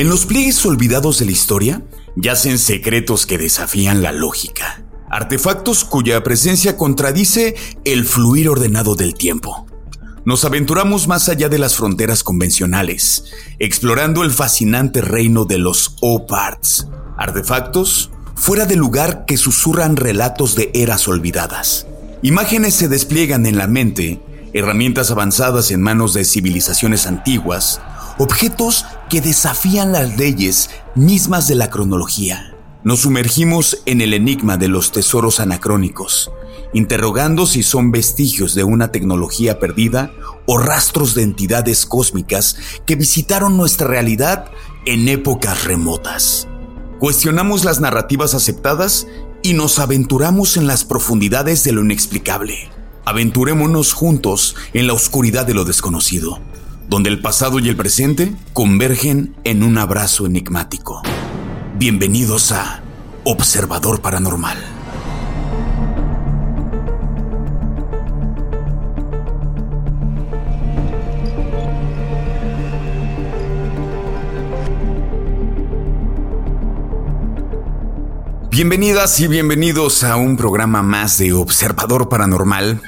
En los pliegues olvidados de la historia, yacen secretos que desafían la lógica, artefactos cuya presencia contradice el fluir ordenado del tiempo. Nos aventuramos más allá de las fronteras convencionales, explorando el fascinante reino de los O-Parts, artefactos fuera de lugar que susurran relatos de eras olvidadas. Imágenes se despliegan en la mente, herramientas avanzadas en manos de civilizaciones antiguas, objetos que desafían las leyes mismas de la cronología. Nos sumergimos en el enigma de los tesoros anacrónicos, interrogando si son vestigios de una tecnología perdida o rastros de entidades cósmicas que visitaron nuestra realidad en épocas remotas. Cuestionamos las narrativas aceptadas y nos aventuramos en las profundidades de lo inexplicable. Aventurémonos juntos en la oscuridad de lo desconocido donde el pasado y el presente convergen en un abrazo enigmático. Bienvenidos a Observador Paranormal. Bienvenidas y bienvenidos a un programa más de Observador Paranormal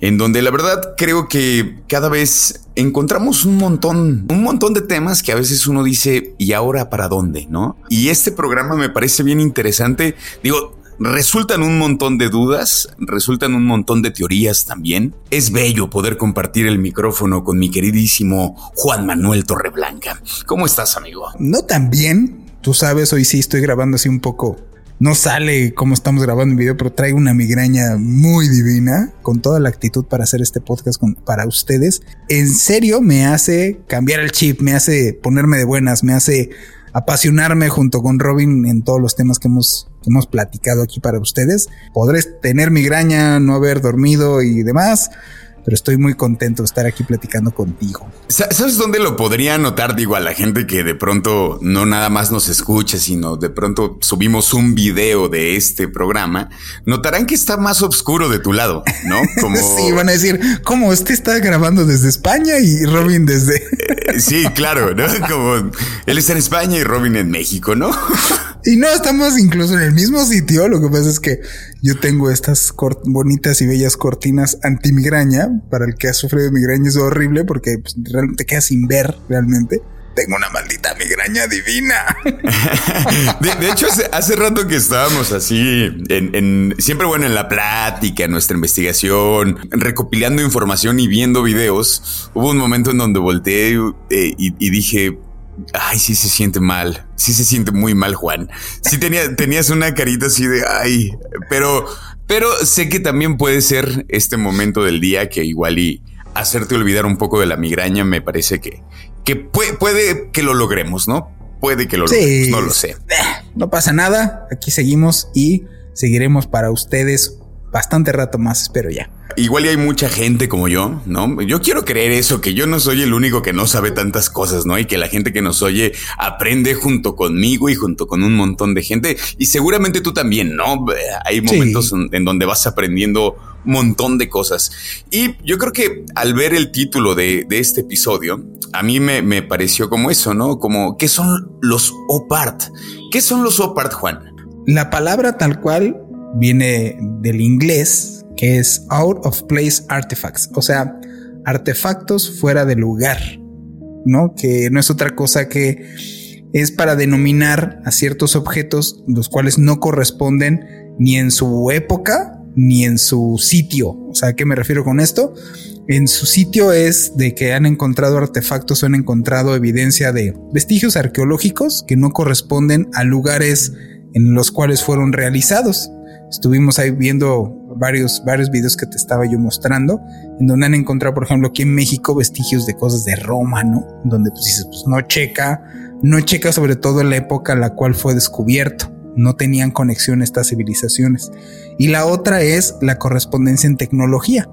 en donde la verdad creo que cada vez encontramos un montón, un montón de temas que a veces uno dice, ¿y ahora para dónde? ¿No? Y este programa me parece bien interesante. Digo, resultan un montón de dudas, resultan un montón de teorías también. Es bello poder compartir el micrófono con mi queridísimo Juan Manuel Torreblanca. ¿Cómo estás, amigo? No tan bien. Tú sabes, hoy sí estoy grabando así un poco no sale como estamos grabando en video, pero traigo una migraña muy divina con toda la actitud para hacer este podcast para ustedes. En serio me hace cambiar el chip, me hace ponerme de buenas, me hace apasionarme junto con Robin en todos los temas que hemos, que hemos platicado aquí para ustedes. Podré tener migraña, no haber dormido y demás pero estoy muy contento de estar aquí platicando contigo. ¿Sabes dónde lo podría notar? Digo, a la gente que de pronto no nada más nos escuche, sino de pronto subimos un video de este programa, notarán que está más oscuro de tu lado, ¿no? Como... sí, van a decir, ¿cómo? Este está grabando desde España y Robin desde... Eh, sí, claro, ¿no? Como él está en España y Robin en México, ¿no? Y no estamos incluso en el mismo sitio. Lo que pasa es que yo tengo estas bonitas y bellas cortinas anti-migraña. Para el que ha sufrido migraña es horrible porque pues, te quedas sin ver realmente. Tengo una maldita migraña divina. de, hecho, hace, rato que estábamos así, en, siempre bueno, en la plática, en nuestra investigación, recopilando información y viendo videos, hubo un momento en donde volteé eh, y dije, Ay, sí se siente mal. Sí se siente muy mal, Juan. Sí tenía, tenías una carita así de ay, pero, pero sé que también puede ser este momento del día que igual y hacerte olvidar un poco de la migraña me parece que, que puede, que lo logremos, ¿no? Puede que lo logremos, no lo sé. No pasa nada. Aquí seguimos y seguiremos para ustedes bastante rato más, espero ya. Igual y hay mucha gente como yo, ¿no? Yo quiero creer eso, que yo no soy el único que no sabe tantas cosas, ¿no? Y que la gente que nos oye aprende junto conmigo y junto con un montón de gente. Y seguramente tú también, ¿no? Hay momentos en donde vas aprendiendo un montón de cosas. Y yo creo que al ver el título de, este episodio, a mí me, me, pareció como eso, ¿no? Como, ¿qué son los OPART? ¿Qué son los OPART, Juan? La palabra tal cual viene del inglés, que es out of place artifacts, o sea, artefactos fuera de lugar, ¿no? Que no es otra cosa que es para denominar a ciertos objetos los cuales no corresponden ni en su época, ni en su sitio. O sea, ¿a qué me refiero con esto? En su sitio es de que han encontrado artefactos o han encontrado evidencia de vestigios arqueológicos que no corresponden a lugares en los cuales fueron realizados. Estuvimos ahí viendo varios, varios videos que te estaba yo mostrando, en donde han encontrado, por ejemplo, aquí en México vestigios de cosas de Roma, ¿no? Donde pues dices, pues no checa, no checa sobre todo la época en la cual fue descubierto. No tenían conexión estas civilizaciones. Y la otra es la correspondencia en tecnología.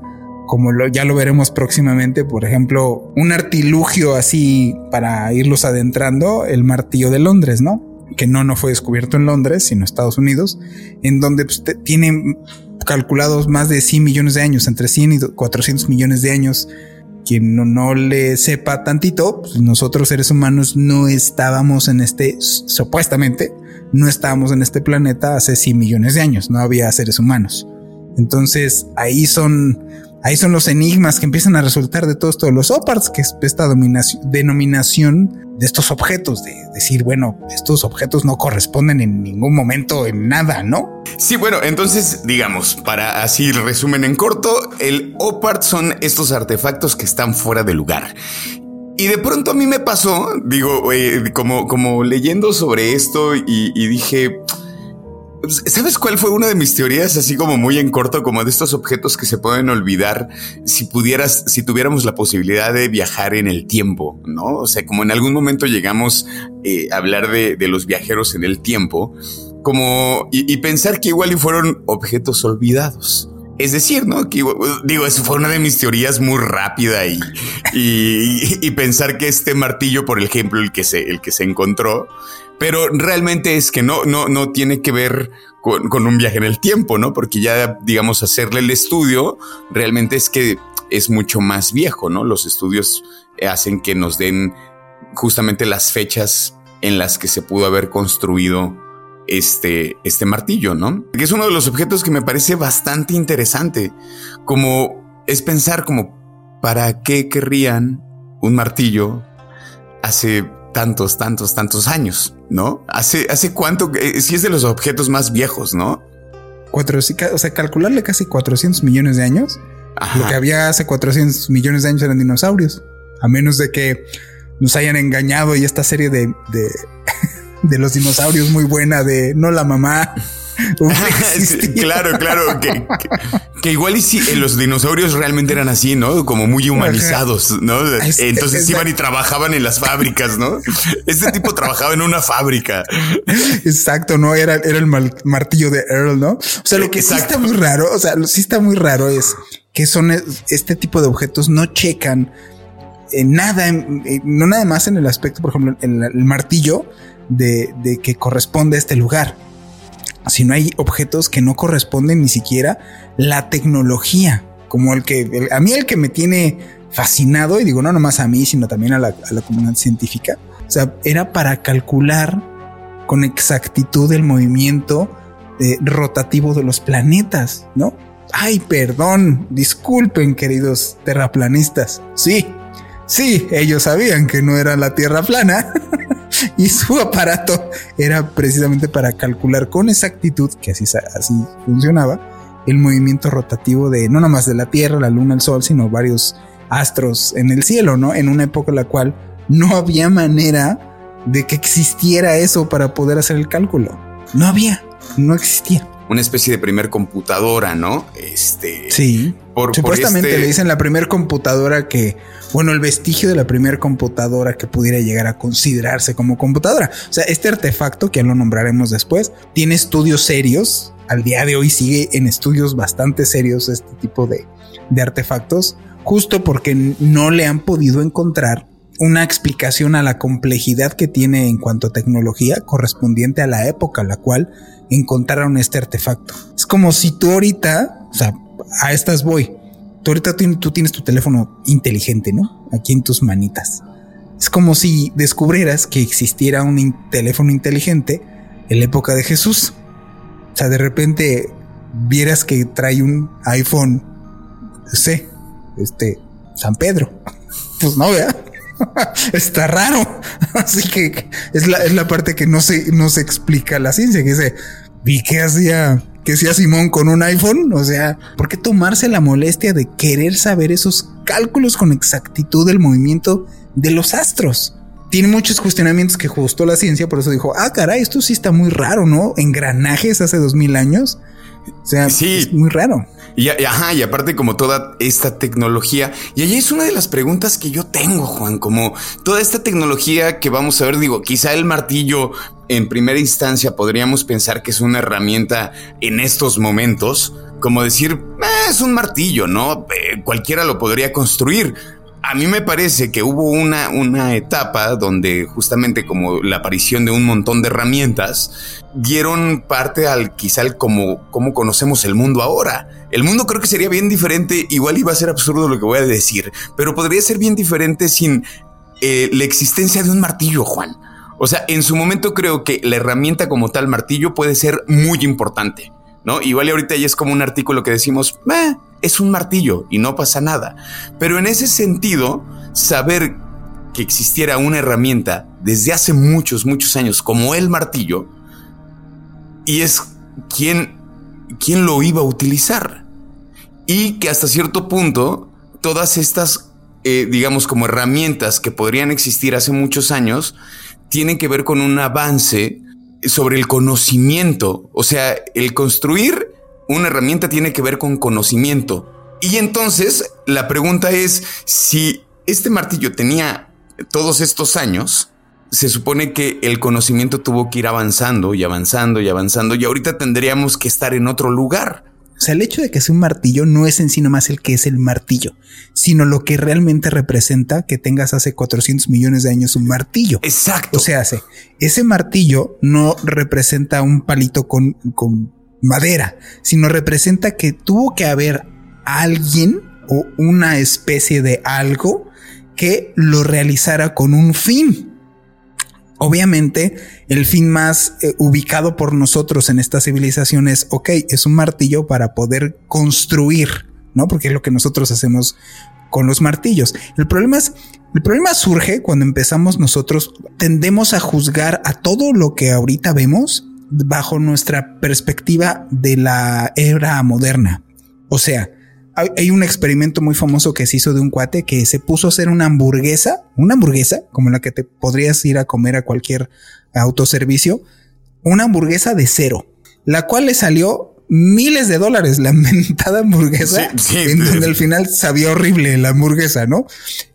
Como lo, ya lo veremos próximamente, por ejemplo, un artilugio así para irlos adentrando, el martillo de Londres, ¿no? Que no, no fue descubierto en Londres, sino en Estados Unidos, en donde pues, tienen calculados más de 100 millones de años, entre 100 y 400 millones de años. Quien no, no le sepa tantito, pues nosotros seres humanos no estábamos en este, supuestamente, no estábamos en este planeta hace 100 millones de años, no había seres humanos. Entonces ahí son Ahí son los enigmas que empiezan a resultar de todos, todos los OPARTs, que es esta denominación de estos objetos, de decir, bueno, estos objetos no corresponden en ningún momento en nada, ¿no? Sí, bueno, entonces, digamos, para así resumen en corto, el OPART son estos artefactos que están fuera de lugar. Y de pronto a mí me pasó, digo, eh, como, como leyendo sobre esto y dije, ¿Sabes cuál fue una de mis teorías, así como muy en corto, como de estos objetos que se pueden olvidar si pudieras, si tuviéramos la posibilidad de viajar en el tiempo, ¿no? O sea, como en algún momento llegamos eh, a hablar de, los viajeros en el tiempo, como, y, pensar que igual y fueron objetos olvidados. Es decir, ¿no? Que, digo, eso fue una de mis teorías muy rápida y, y, y, pensar que este martillo, por ejemplo, el que se, el que se encontró, pero realmente es que no, no, no tiene que ver con, un viaje en el tiempo, ¿no? Porque ya, digamos, hacerle el estudio realmente es que es mucho más viejo, ¿no? Los estudios hacen que nos den justamente las fechas en las que se pudo haber construido este, este martillo, ¿no? Que es uno de los objetos que me parece bastante interesante, como es pensar como, ¿para qué querrían un martillo hace tantos, tantos, tantos años, ¿no? Hace, hace cuánto, eh, si es de los objetos más viejos, ¿no? Cuatro, o sea, calcularle casi 400 millones de años. Lo que había hace 400 millones de años eran dinosaurios. A menos de que nos hayan engañado y esta serie de, de, de los dinosaurios muy buena de no la mamá claro, claro. Que, igual y si los dinosaurios realmente eran así, ¿no? Como muy humanizados, ¿no? Entonces iban y trabajaban en las fábricas, ¿no? Este tipo trabajaba en una fábrica. Exacto, ¿no? Era, era el martillo de Earl, ¿no? O sea, lo que sí está muy raro, o sea, lo sí está muy raro es que son este tipo de objetos no checan en nada, no nada más en el aspecto, por ejemplo, el, el martillo de, de que corresponde a este lugar si no hay objetos que no corresponden ni siquiera la tecnología, como el que a mí el que me tiene fascinado, y digo no nomás a mí, sino también a la, comunidad científica, o sea, era para calcular con exactitud el movimiento eh, rotativo de los planetas, ¿no? Ay, perdón, disculpen queridos terraplanistas. Sí, sí, ellos sabían que no era la Tierra plana. y su aparato era precisamente para calcular con exactitud, que así, así funcionaba, el movimiento rotativo de no nomás de la Tierra, la Luna, el Sol, sino varios astros en el cielo, ¿no? En una época en la cual no había manera de que existiera eso para poder hacer el cálculo. No había, no existía. Una especie de primer computadora, ¿no? Este. Sí. Por, Supuestamente este le dicen la primer computadora que bueno, el vestigio de la primera computadora que pudiera llegar a considerarse como computadora. O sea, este artefacto, que ya lo nombraremos después, tiene estudios serios. Al día de hoy sigue en estudios bastante serios este tipo de, de artefactos, justo porque no le han podido encontrar una explicación a la complejidad que tiene en cuanto a tecnología correspondiente a la época a la cual encontraron este artefacto. Es como si tú ahorita, o sea, a estas voy, ahorita tú tienes tu teléfono inteligente, ¿no? Aquí en tus manitas. Es como si descubrieras que existiera un teléfono inteligente en la época de Jesús. O sea, de repente vieras que trae un iPhone, no sé, este, San Pedro. Pues no, vea. Está raro. Así que es la, es la parte que no se, no se explica la ciencia, que dice, vi que hacía que sea Simón con un iPhone. O sea, ¿por qué tomarse la molestia de querer saber esos cálculos con exactitud del movimiento de los astros? Tiene muchos cuestionamientos que justo la ciencia, por eso dijo, ah, caray, esto sí está muy raro, ¿no? Engranajes hace dos mil años. O sea, sí. es muy raro. Y, ajá, y aparte como toda esta tecnología, y ahí es una de las preguntas que yo tengo, Juan, como toda esta tecnología que vamos a ver, digo, quizá el martillo en primera instancia podríamos pensar que es una herramienta en estos momentos, como decir, eh, es un martillo, ¿no? Eh, cualquiera lo podría construir, a mí me parece que hubo una, una etapa donde justamente como la aparición de un montón de herramientas dieron parte al quizá como, como conocemos el mundo ahora. El mundo creo que sería bien diferente, igual iba a ser absurdo lo que voy a decir, pero podría ser bien diferente sin eh, la existencia de un martillo, Juan. O sea, en su momento creo que la herramienta como tal martillo puede ser muy importante. ¿No? Igual y ahorita ya es como un artículo que decimos, es un martillo y no pasa nada. Pero en ese sentido, saber que existiera una herramienta desde hace muchos, muchos años como el martillo, y es quien, quien lo iba a utilizar. Y que hasta cierto punto, todas estas, eh, digamos, como herramientas que podrían existir hace muchos años, tienen que ver con un avance sobre el conocimiento. O sea, el construir una herramienta tiene que ver con conocimiento. Y entonces la pregunta es si este martillo tenía todos estos años, se supone que el conocimiento tuvo que ir avanzando y avanzando y avanzando y ahorita tendríamos que estar en otro lugar. O sea, el hecho de que sea un martillo no es en sí nomás el que es el martillo, sino lo que realmente representa que tengas hace 400 millones de años un martillo. Exacto. O sea, ese martillo no representa un palito con, con madera, sino representa que tuvo que haber alguien o una especie de algo que lo realizara con un fin. Obviamente, el fin más eh, ubicado por nosotros en esta civilización es, ok, es un martillo para poder construir, ¿no? Porque es lo que nosotros hacemos con los martillos. El problema es, el problema surge cuando empezamos nosotros, tendemos a juzgar a todo lo que ahorita vemos bajo nuestra perspectiva de la era moderna. O sea, hay, un experimento muy famoso que se hizo de un cuate que se puso a hacer una hamburguesa, una hamburguesa como la que te podrías ir a comer a cualquier autoservicio, una hamburguesa de cero, la cual le salió miles de dólares la mentada hamburguesa, en donde al final sabía horrible la hamburguesa, ¿no?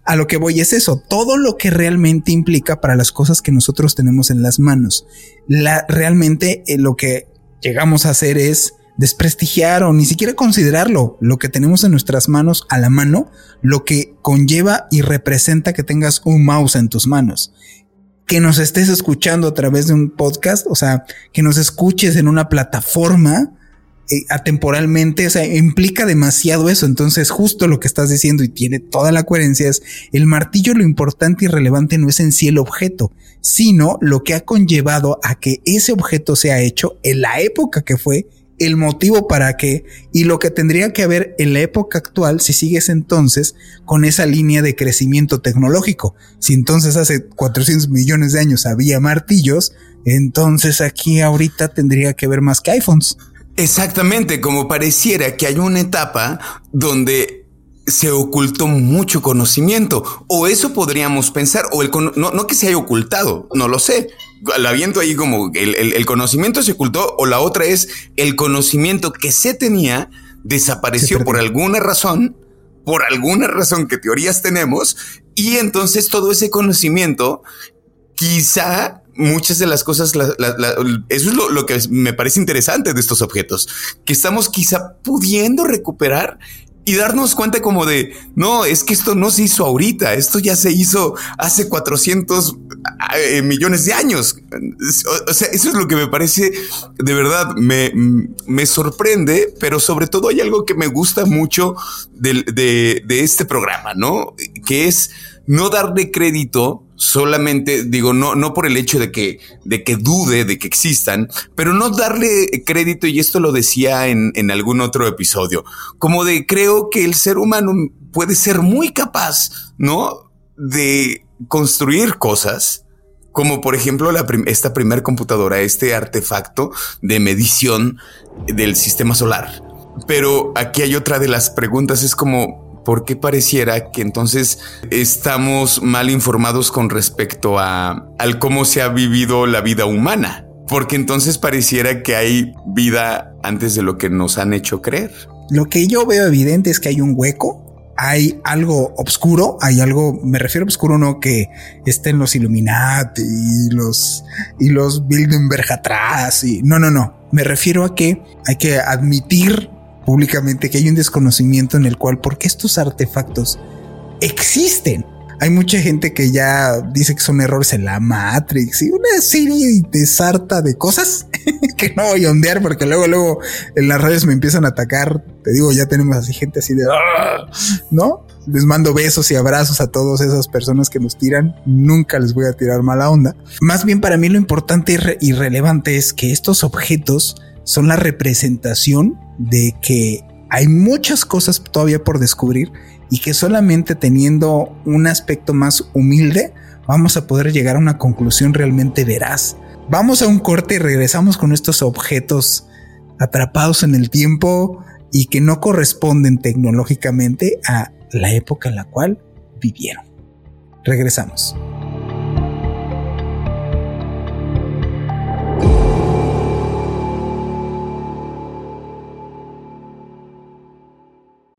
A lo que voy es eso, todo lo que realmente implica para las cosas que nosotros tenemos en las manos. La, realmente eh, lo que llegamos a hacer es desprestigiar o ni siquiera considerarlo, lo que tenemos en nuestras manos a la mano, lo que conlleva y representa que tengas un mouse en tus manos. Que nos estés escuchando a través de un podcast, o sea, que nos escuches en una plataforma eh, atemporalmente, o sea, implica demasiado eso. Entonces, justo lo que estás diciendo y tiene toda la coherencia es el martillo lo importante y relevante no es en sí el objeto, sino lo que ha conllevado a que ese objeto sea hecho en la época que fue el motivo para qué y lo que tendría que haber en la época actual si sigues entonces con esa línea de crecimiento tecnológico. Si entonces hace 400 millones de años había martillos, entonces aquí ahorita tendría que haber más que iPhones. Exactamente, como pareciera que hay una etapa donde se ocultó mucho conocimiento. O eso podríamos pensar, o el no, no que se haya ocultado, no lo sé. La viento ahí como el, conocimiento se ocultó, o la otra es el conocimiento que se tenía desapareció por alguna razón, por alguna razón que teorías tenemos, y entonces todo ese conocimiento, quizá muchas de las cosas, eso es lo, lo, que me parece interesante de estos objetos, que estamos quizá pudiendo recuperar y darnos cuenta como de, no, es que esto no se hizo ahorita, esto ya se hizo hace 400 eh, millones de años. O, sea, eso es lo que me parece, de verdad, me, me sorprende, pero sobre todo hay algo que me gusta mucho de, de, de este programa, ¿no? Que es no darle crédito solamente digo no no por el hecho de que de que dude de que existan pero no darle crédito y esto lo decía en, en algún otro episodio como de creo que el ser humano puede ser muy capaz no de construir cosas como por ejemplo esta primera computadora, este artefacto de medición del sistema solar. Pero aquí hay otra de las preguntas, es como, ¿por qué pareciera que entonces estamos mal informados con respecto a al cómo se ha vivido la vida humana? Porque entonces pareciera que hay vida antes de lo que nos han hecho creer. Lo que yo veo evidente es que hay un hueco hay algo oscuro, hay algo, me refiero a oscuro no que estén los Illuminati y los, y los Bildenberg atrás y no, no, no. Me refiero a que hay que admitir públicamente que hay un desconocimiento en el cual, porque estos artefactos existen. Hay mucha gente que ya dice que son errores en la Matrix y una serie de de cosas que no voy a ondear porque luego, luego en las redes me empiezan a atacar. Te digo, ya tenemos así gente así de, ah", ¿no? Les mando besos y abrazos a todas esas personas que nos tiran. Nunca les voy a tirar mala onda. Más bien para mí lo importante y relevante es que estos objetos son la representación de que hay muchas cosas todavía por descubrir y que solamente teniendo un aspecto más humilde vamos a poder llegar a una conclusión realmente veraz. Vamos a un corte y regresamos con estos objetos atrapados en el tiempo y que no corresponden tecnológicamente a la época en la cual vivieron. Regresamos.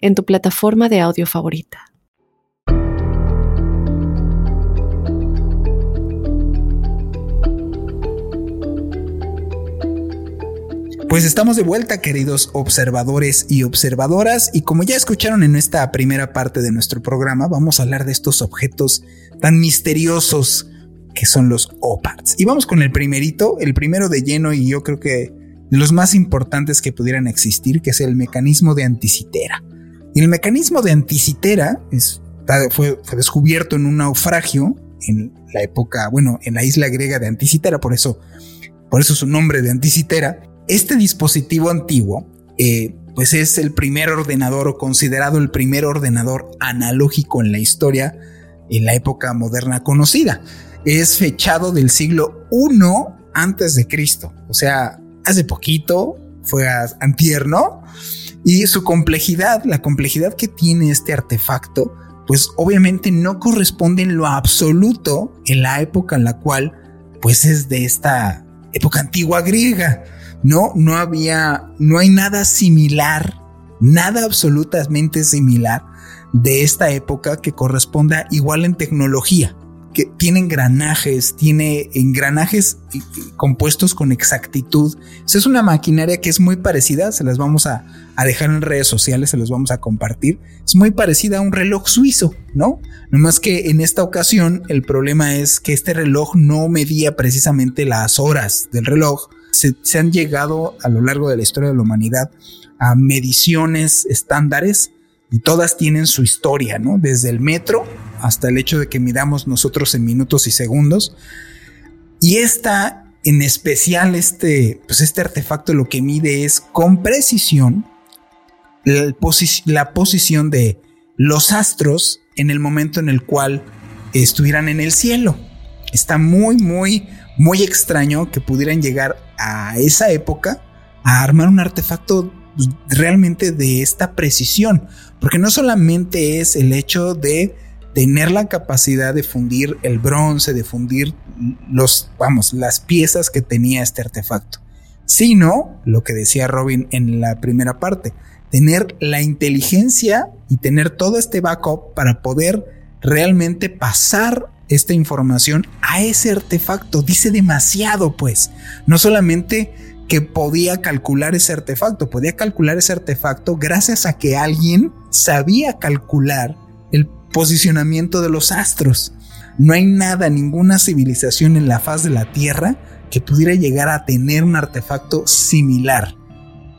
en tu plataforma de audio favorita. Pues estamos de vuelta, queridos observadores y observadoras, y como ya escucharon en esta primera parte de nuestro programa, vamos a hablar de estos objetos tan misteriosos que son los OPARTs. Y vamos con el primerito, el primero de lleno y yo creo que los más importantes que pudieran existir, que es el mecanismo de anticitera. Y el mecanismo de anticitera fue, descubierto en un naufragio en la época, bueno, en la isla griega de Anticitera, por eso, por eso su nombre de Anticitera. Este dispositivo antiguo, eh, pues es el primer ordenador o considerado el primer ordenador analógico en la historia en la época moderna conocida. Es fechado del siglo I antes de Cristo, o sea, hace poquito, fue antier, ¿no? Y su complejidad, la complejidad que tiene este artefacto, pues obviamente no corresponde en lo absoluto en la época en la cual, pues es de esta época antigua griega. No, no había, no hay nada similar, nada absolutamente similar de esta época que corresponda igual en tecnología que tiene engranajes, tiene engranajes compuestos con exactitud. es una maquinaria que es muy parecida, se las vamos a, dejar en redes sociales, se los vamos a compartir. Es muy parecida a un reloj suizo, ¿no? Nomás que en esta ocasión el problema es que este reloj no medía precisamente las horas del reloj. se han llegado a lo largo de la historia de la humanidad a mediciones estándares y todas tienen su historia, ¿no? Desde el metro hasta el hecho de que midamos nosotros en minutos y segundos. Y esta, en especial, este, pues este artefacto lo que mide es con precisión la, la posición de los astros en el momento en el cual estuvieran en el cielo. Está muy, muy, muy extraño que pudieran llegar a esa época a armar un artefacto realmente de esta precisión, porque no solamente es el hecho de tener la capacidad de fundir el bronce, de fundir los, vamos, las piezas que tenía este artefacto, sino lo que decía Robin en la primera parte, tener la inteligencia y tener todo este backup para poder realmente pasar esta información a ese artefacto. Dice demasiado, pues. No solamente que podía calcular ese artefacto. Podía calcular ese artefacto gracias a que alguien sabía calcular el posicionamiento de los astros. No hay nada, ninguna civilización en la faz de la Tierra que pudiera llegar a tener un artefacto similar.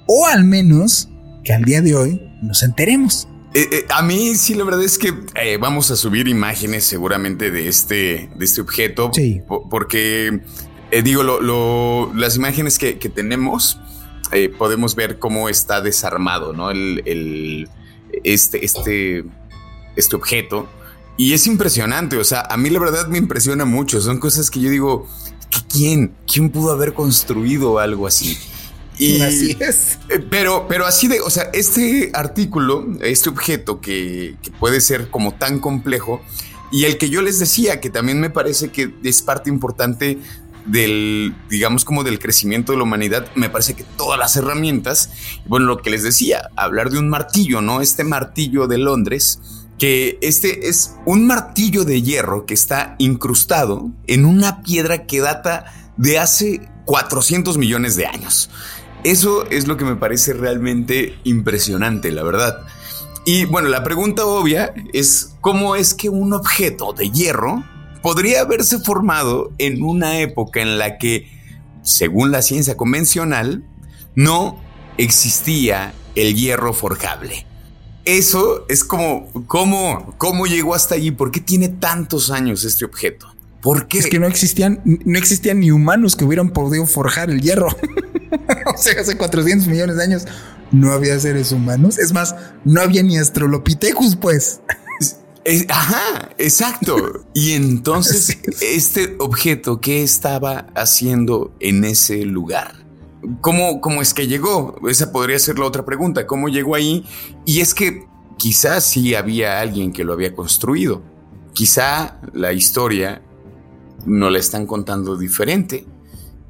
O al menos que al día de hoy nos enteremos. Eh, eh, a mí sí, la verdad es que eh, vamos a subir imágenes seguramente de este, de este objeto. Sí. Porque, digo, lo, las imágenes que, tenemos, podemos ver cómo está desarmado, ¿no? El, este, este, este objeto. Y es impresionante, o sea, a mí la verdad me impresiona mucho. Son cosas que yo digo, ¿quién? ¿Quién pudo haber construido algo así? Y, así es. Eh, pero, pero así de, o sea, este artículo, este objeto que, puede ser como tan complejo, y el que yo les decía, que también me parece que es parte importante del, digamos, como del crecimiento de la humanidad, me parece que todas las herramientas, bueno, lo que les decía, hablar de un martillo, ¿no? Este martillo de Londres, que este es un martillo de hierro que está incrustado en una piedra que data de hace 400 millones de años. Eso es lo que me parece realmente impresionante, la verdad. Y bueno, la pregunta obvia es cómo es que un objeto de hierro podría haberse formado en una época en la que, según la ciencia convencional, no existía el hierro forjable. Eso es como, ¿cómo, cómo llegó hasta allí? ¿Por qué tiene tantos años este objeto? ¿Por qué? Es que no existían, no existían ni humanos que hubieran podido forjar el hierro. o sea, hace 400 millones de años no había seres humanos. Es más, no había ni Astrolopithecus, pues. ajá, exacto. Y entonces, este objeto, ¿qué estaba haciendo en ese lugar? ¿Cómo, ¿Cómo es que llegó? Esa podría ser la otra pregunta. ¿Cómo llegó ahí? Y es que quizás sí había alguien que lo había construido. Quizá la historia no la están contando diferente.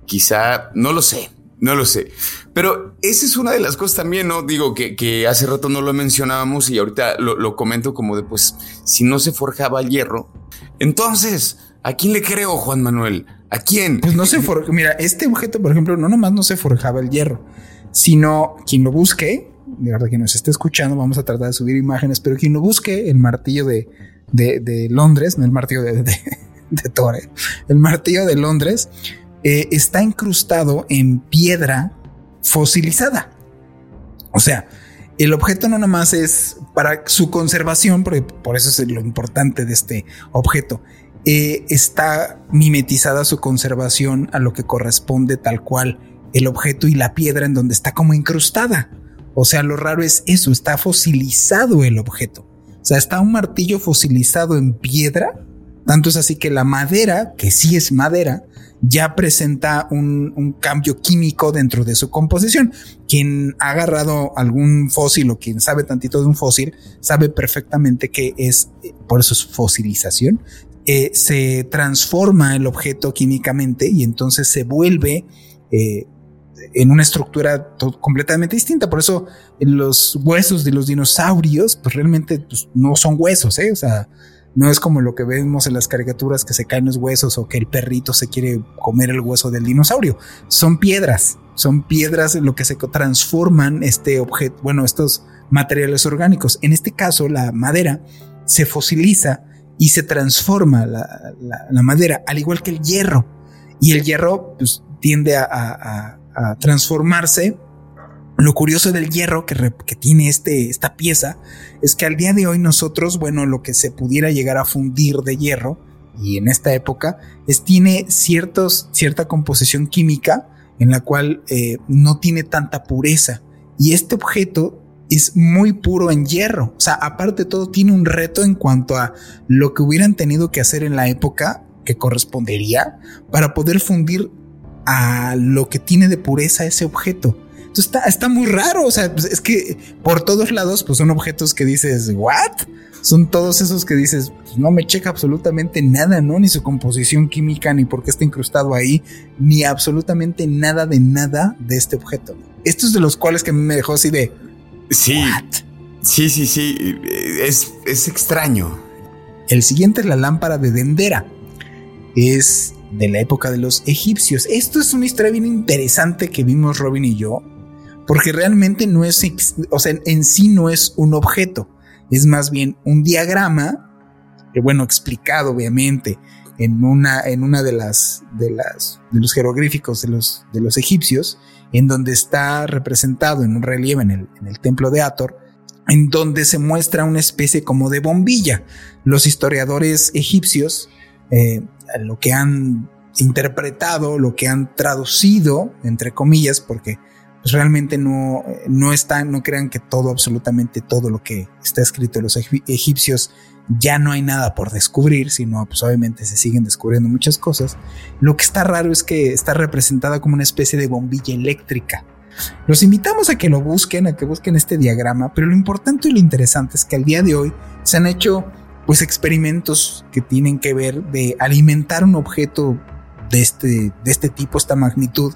Quizá, no lo sé, no lo sé. Pero esa es una de las cosas también, ¿no? Digo que, hace rato no lo mencionábamos y ahorita lo, comento como de, pues, si no se forjaba el hierro, entonces, ¿a quién le creo, Juan Manuel? ¿A quién? Pues no se forjaba. Mira, este objeto, por ejemplo, no nomás no se forjaba el hierro, sino quien lo busque, de verdad que nos esté escuchando, vamos a tratar de subir imágenes, pero quien lo busque, el martillo de, de, Londres, no el martillo de, de Tore, el martillo de Londres, eh, está incrustado en piedra fosilizada. O sea, el objeto no nomás es para su conservación, porque por eso es lo importante de este objeto. Eh, está mimetizada su conservación a lo que corresponde tal cual el objeto y la piedra en donde está como incrustada. O sea, lo raro es eso, está fosilizado el objeto. O sea, está un martillo fosilizado en piedra tanto es así que la madera, que sí es madera, ya presenta un, cambio químico dentro de su composición. Quien ha agarrado algún fósil o quien sabe tantito de un fósil, sabe perfectamente que es, por eso es fosilización, eh, se transforma el objeto químicamente y entonces se vuelve eh, en una estructura completamente distinta. Por eso los huesos de los dinosaurios, pues realmente pues, no son huesos, ¿eh? o sea, no es como lo que vemos en las caricaturas que se caen los huesos o que el perrito se quiere comer el hueso del dinosaurio. Son piedras, son piedras en lo que se transforman este objeto, bueno, estos materiales orgánicos. En este caso, la madera se fosiliza y se transforma la, madera, al igual que el hierro. Y el hierro pues, tiende a transformarse lo curioso del hierro que, tiene este, esta pieza es que al día de hoy nosotros, bueno, lo que se pudiera llegar a fundir de hierro, y en esta época, es tiene ciertos, cierta composición química en la cual eh, no tiene tanta pureza. Y este objeto es muy puro en hierro. O sea, aparte de todo, tiene un reto en cuanto a lo que hubieran tenido que hacer en la época que correspondería para poder fundir a lo que tiene de pureza ese objeto. Entonces está, está muy raro. O sea, pues, es que por todos lados, pues son objetos que dices, ¿what? Son todos esos que dices, pues, no me checa absolutamente nada, ¿no? Ni su composición química, ni por qué está incrustado ahí, ni absolutamente nada de nada de este objeto. Estos de los cuales que me dejó así de. Sí. Sí, sí, sí. Es, es extraño. El siguiente es la lámpara de Dendera. Es de la época de los egipcios. Esto es una historia bien interesante que vimos Robin y yo porque realmente no es, o sea, en sí no es un objeto, es más bien un diagrama, que bueno, explicado obviamente en una, en una de las, de las, de los jeroglíficos de los, de los egipcios, en donde está representado en un relieve en el, templo de Ator, en donde se muestra una especie como de bombilla. Los historiadores egipcios, eh, lo que han interpretado, lo que han traducido, entre comillas, porque pues, realmente no, no están, no crean que todo, absolutamente todo lo que está escrito en los egipcios ya no hay nada por descubrir, sino pues obviamente se siguen descubriendo muchas cosas. Lo que está raro es que está representada como una especie de bombilla eléctrica. Los invitamos a que lo busquen, a que busquen este diagrama, pero lo importante y lo interesante es que al día de hoy se han hecho pues experimentos que tienen que ver de alimentar un objeto de este, de este tipo, esta magnitud,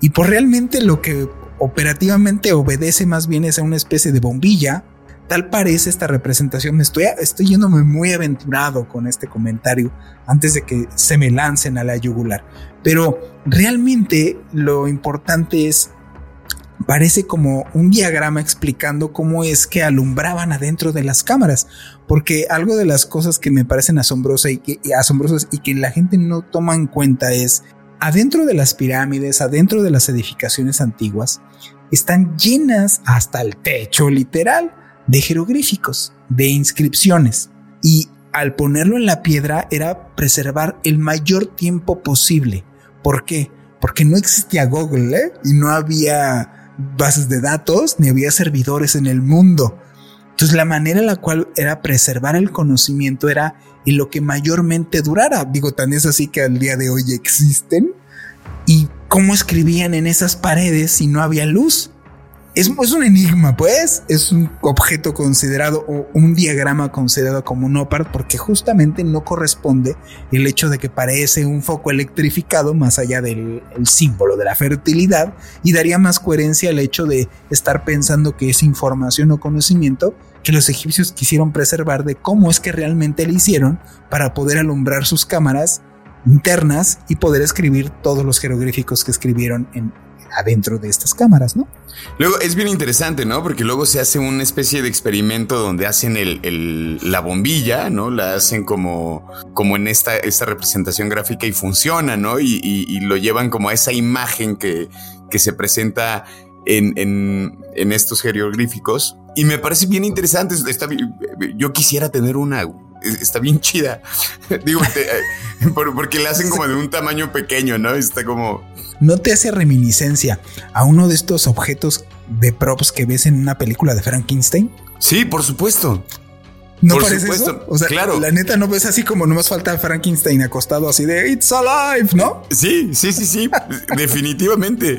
y por realmente lo que operativamente obedece más bien es a una especie de bombilla. Tal parece esta representación. Estoy, estoy yéndome muy aventurado con este comentario antes de que se me lancen a la yugular. Pero realmente lo importante es parece como un diagrama explicando cómo es que alumbraban adentro de las cámaras. Porque algo de las cosas que me parecen asombrosas y que, asombrosas y que la gente no toma en cuenta es adentro de las pirámides, adentro de las edificaciones antiguas, están llenas hasta el techo literal de jeroglíficos, de inscripciones. Y al ponerlo en la piedra era preservar el mayor tiempo posible. ¿Por qué? Porque no existía Google ¿eh? y no había bases de datos ni había servidores en el mundo. Entonces la manera en la cual era preservar el conocimiento era en lo que mayormente durara. Digo, tan es así que al día de hoy existen. ¿Y cómo escribían en esas paredes si no había luz? Es, un enigma, pues. Es un objeto considerado o un diagrama considerado como un OPART porque justamente no corresponde el hecho de que parece un foco electrificado más allá del símbolo de la fertilidad y daría más coherencia al hecho de estar pensando que es información o conocimiento que los egipcios quisieron preservar de cómo es que realmente le hicieron para poder alumbrar sus cámaras internas y poder escribir todos los jeroglíficos que escribieron en, adentro de estas cámaras, ¿no? Luego es bien interesante, ¿no? Porque luego se hace una especie de experimento donde hacen la bombilla, ¿no? La hacen como, como en esta, esta representación gráfica y funciona, ¿no? Y, lo llevan como a esa imagen que, que se presenta en, en estos jeroglíficos y me parece bien interesante. Está, yo quisiera tener una. Está bien chida. Digo, eh, porque la hacen como de un tamaño pequeño, ¿no? Está como. ¿No te hace reminiscencia a uno de estos objetos de props que ves en una película de Frankenstein? Sí, por supuesto. ¿No parece eso? O sea, claro. la neta no ves así como no más falta Frankenstein acostado así de It's alive, ¿no? Sí, sí, sí, sí, definitivamente.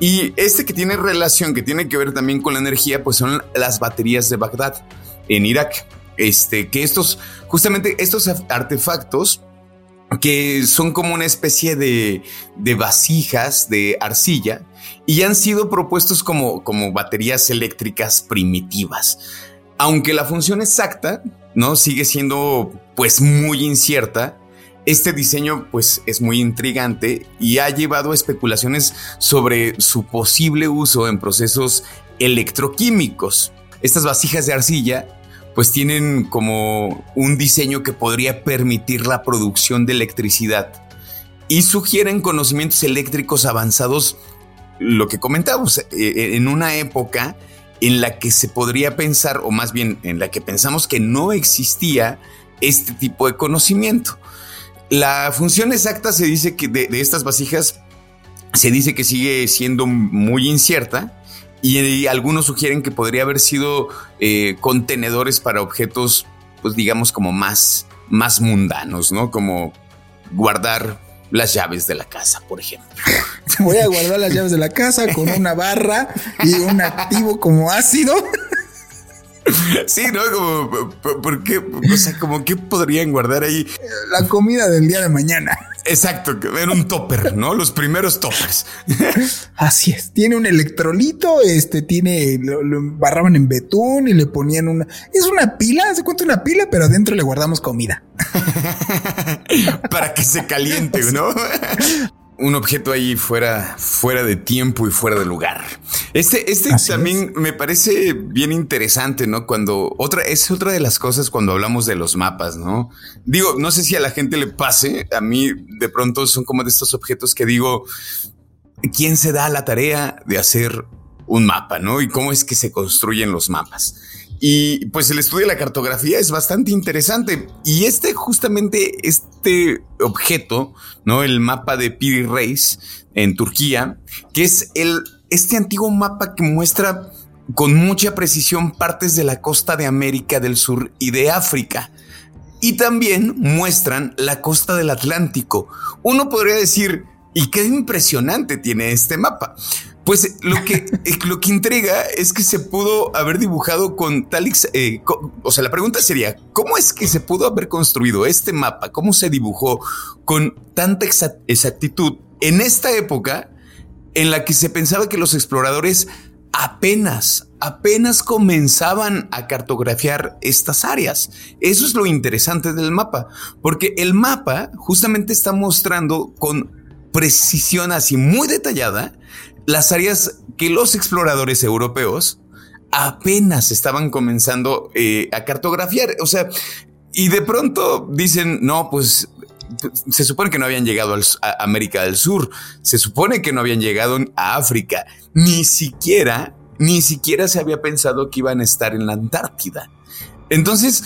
Y este que tiene relación, que tiene que ver también con la energía, pues son las baterías de Bagdad en Irak. Este, que estos, justamente estos artefactos que son como una especie de, de vasijas de arcilla y han sido propuestos como, como baterías eléctricas primitivas. Aunque la función exacta, ¿no? Sigue siendo pues muy incierta, este diseño pues es muy intrigante y ha llevado a especulaciones sobre su posible uso en procesos electroquímicos. Estas vasijas de arcilla pues tienen como un diseño que podría permitir la producción de electricidad y sugieren conocimientos eléctricos avanzados, lo que comentamos, eh, eh, en una época en la que se podría pensar, o más bien en la que pensamos que no existía este tipo de conocimiento. La función exacta se dice que de, estas vasijas se dice que sigue siendo muy incierta y, algunos sugieren que podría haber sido eh, contenedores para objetos, pues digamos como más, más mundanos, ¿no? Como guardar las llaves de la casa, por ejemplo. Voy a guardar las llaves de la casa con una barra y un activo como ácido. Sí, ¿no? Como, ¿por qué? O sea, como que podrían guardar ahí. La comida del día de mañana. Exacto, era un topper, ¿no? Los primeros toppers. Así es. Tiene un electrolito, este tiene, lo, barraban en betún y le ponían una. Es una pila, se cuenta una pila, pero adentro le guardamos comida. Para que se caliente, ¿no? un objeto ahí fuera, fuera de tiempo y fuera de lugar. Este, este también me parece bien interesante, ¿no? Cuando otra, es otra de las cosas cuando hablamos de los mapas, ¿no? Digo, no sé si a la gente le pase, a mí de pronto son como de estos objetos que digo, ¿quién se da la tarea de hacer un mapa, ¿no? Y cómo es que se construyen los mapas. Y pues el estudio de la cartografía es bastante interesante. Y este, justamente, este objeto, ¿no? El mapa de Piri Reis en Turquía, que es el, este antiguo mapa que muestra con mucha precisión partes de la costa de América del Sur y de África. Y también muestran la costa del Atlántico. Uno podría decir, ¿y qué impresionante tiene este mapa? Pues lo que, lo que intriga es que se pudo haber dibujado con tal... Eh, o sea, la pregunta sería, ¿cómo es que se pudo haber construido este mapa? ¿Cómo se dibujó con tanta exactitud en esta época en la que se pensaba que los exploradores apenas, apenas comenzaban a cartografiar estas áreas. Eso es lo interesante del mapa, porque el mapa justamente está mostrando con precisión así muy detallada las áreas que los exploradores europeos apenas estaban comenzando eh, a cartografiar. O sea, y de pronto dicen, no, pues se supone que no habían llegado a América del Sur, se supone que no habían llegado a África, ni siquiera, ni siquiera se había pensado que iban a estar en la Antártida. Entonces,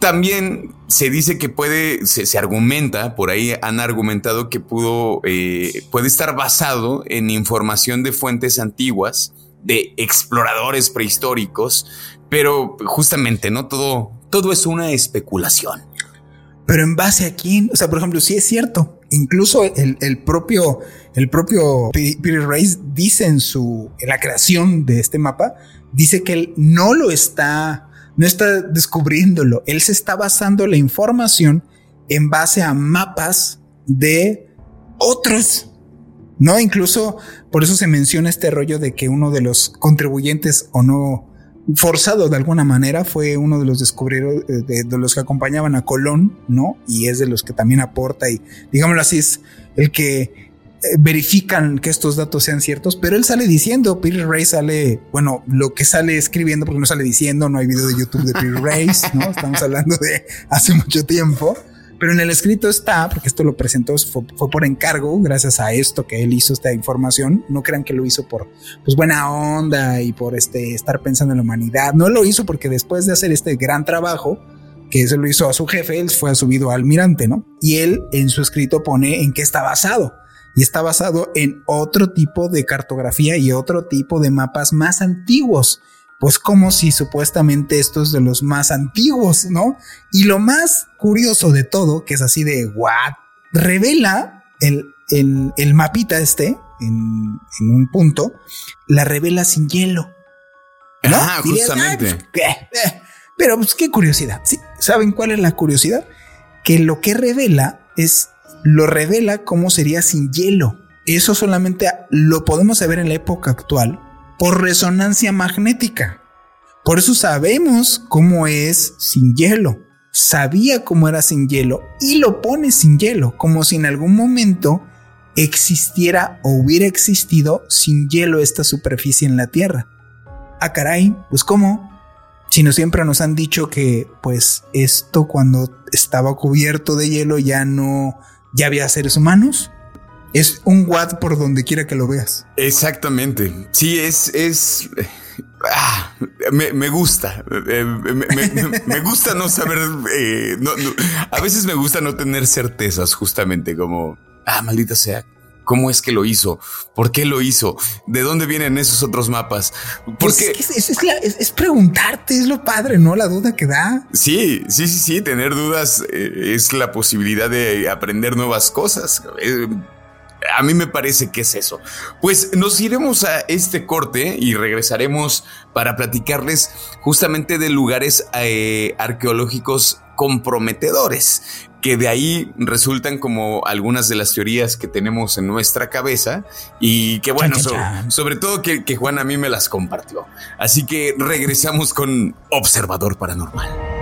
también se dice que puede, se, argumenta, por ahí han argumentado que pudo, eh, puede estar basado en información de fuentes antiguas, de exploradores prehistóricos, pero justamente, ¿no? Todo, todo es una especulación. Pero en base a quién, o sea, por ejemplo, sí es cierto, incluso el, propio, el propio Peter Reis dice en su, en la creación de este mapa, dice que él no lo está no está descubriéndolo, él se está basando la información en base a mapas de otros. No, incluso por eso se menciona este rollo de que uno de los contribuyentes o no forzado de alguna manera fue uno de los descubridores de, de, los que acompañaban a Colón, ¿no? Y es de los que también aporta y digámoslo así es el que eh, verifican que estos datos sean ciertos, pero él sale diciendo, Peter Ray sale, bueno, lo que sale escribiendo, porque no sale diciendo, no hay video de YouTube de Peter Ray, ¿no? Estamos hablando de hace mucho tiempo, pero en el escrito está, porque esto lo presentó, fue, por encargo, gracias a esto que él hizo esta información, no crean que lo hizo por, pues, buena onda y por este, estar pensando en la humanidad, no lo hizo porque después de hacer este gran trabajo, que se lo hizo a su jefe, él fue subido al almirante, ¿no? Y él en su escrito pone en qué está basado y está basado en otro tipo de cartografía y otro tipo de mapas más antiguos. Pues como si supuestamente estos de los más antiguos, ¿no? Y lo más curioso de todo, que es así de what, revela el, el, mapita este en, un punto, la revela sin hielo. ¿no? Ah, justamente. Eh, pero pues qué curiosidad. ¿sí? ¿Saben cuál es la curiosidad? Que lo que revela es lo revela cómo sería sin hielo. Eso solamente lo podemos saber en la época actual por resonancia magnética. Por eso sabemos cómo es sin hielo. Sabía cómo era sin hielo y lo pone sin hielo, como si en algún momento existiera o hubiera existido sin hielo esta superficie en la Tierra. Ah, caray, pues cómo? Si no siempre nos han dicho que pues esto cuando estaba cubierto de hielo ya no ya había seres humanos. Es un Watt por donde quiera que lo veas. Exactamente. Sí, es, es, ah, me, gusta. Eh, me, gusta no saber. Eh, a veces me gusta no tener certezas, justamente como, ah, maldita sea. ¿Cómo es que lo hizo? ¿Por qué lo hizo? ¿De dónde vienen esos otros mapas? Porque es, es, preguntarte, es lo padre, ¿no? La duda que da. Sí, sí, sí, sí. Tener dudas eh, es la posibilidad de aprender nuevas cosas. Eh, a mí me parece que es eso. Pues nos iremos a este corte y regresaremos para platicarles justamente de lugares eh, arqueológicos comprometedores, que de ahí resultan como algunas de las teorías que tenemos en nuestra cabeza y que bueno, sobre todo que, que Juan a mí me las compartió. Así que regresamos con Observador Paranormal.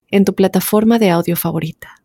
en tu plataforma de audio favorita.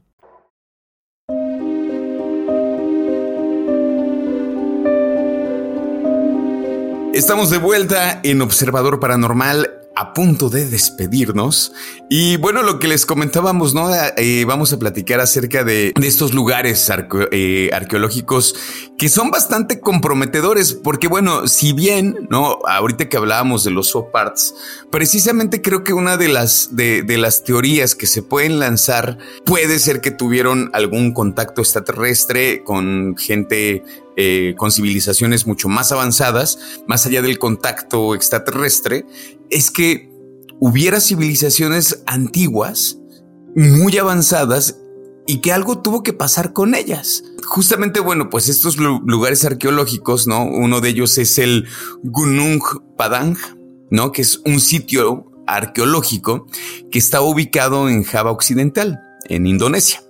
Estamos de vuelta en Observador Paranormal a punto de despedirnos. Y bueno, lo que les comentábamos, ¿no? Eh, vamos a platicar acerca de, estos lugares eh, arqueológicos que son bastante comprometedores, porque bueno, si bien, ¿no? Ahorita que hablábamos de los parts, precisamente creo que una de las, de, de las teorías que se pueden lanzar puede ser que tuvieron algún contacto extraterrestre con gente eh, con civilizaciones mucho más avanzadas, más allá del contacto extraterrestre, es que hubiera civilizaciones antiguas, muy avanzadas, y que algo tuvo que pasar con ellas. Justamente, bueno, pues estos lugares arqueológicos, ¿no? Uno de ellos es el Gunung Padang, ¿no? Que es un sitio arqueológico que está ubicado en Java Occidental, en Indonesia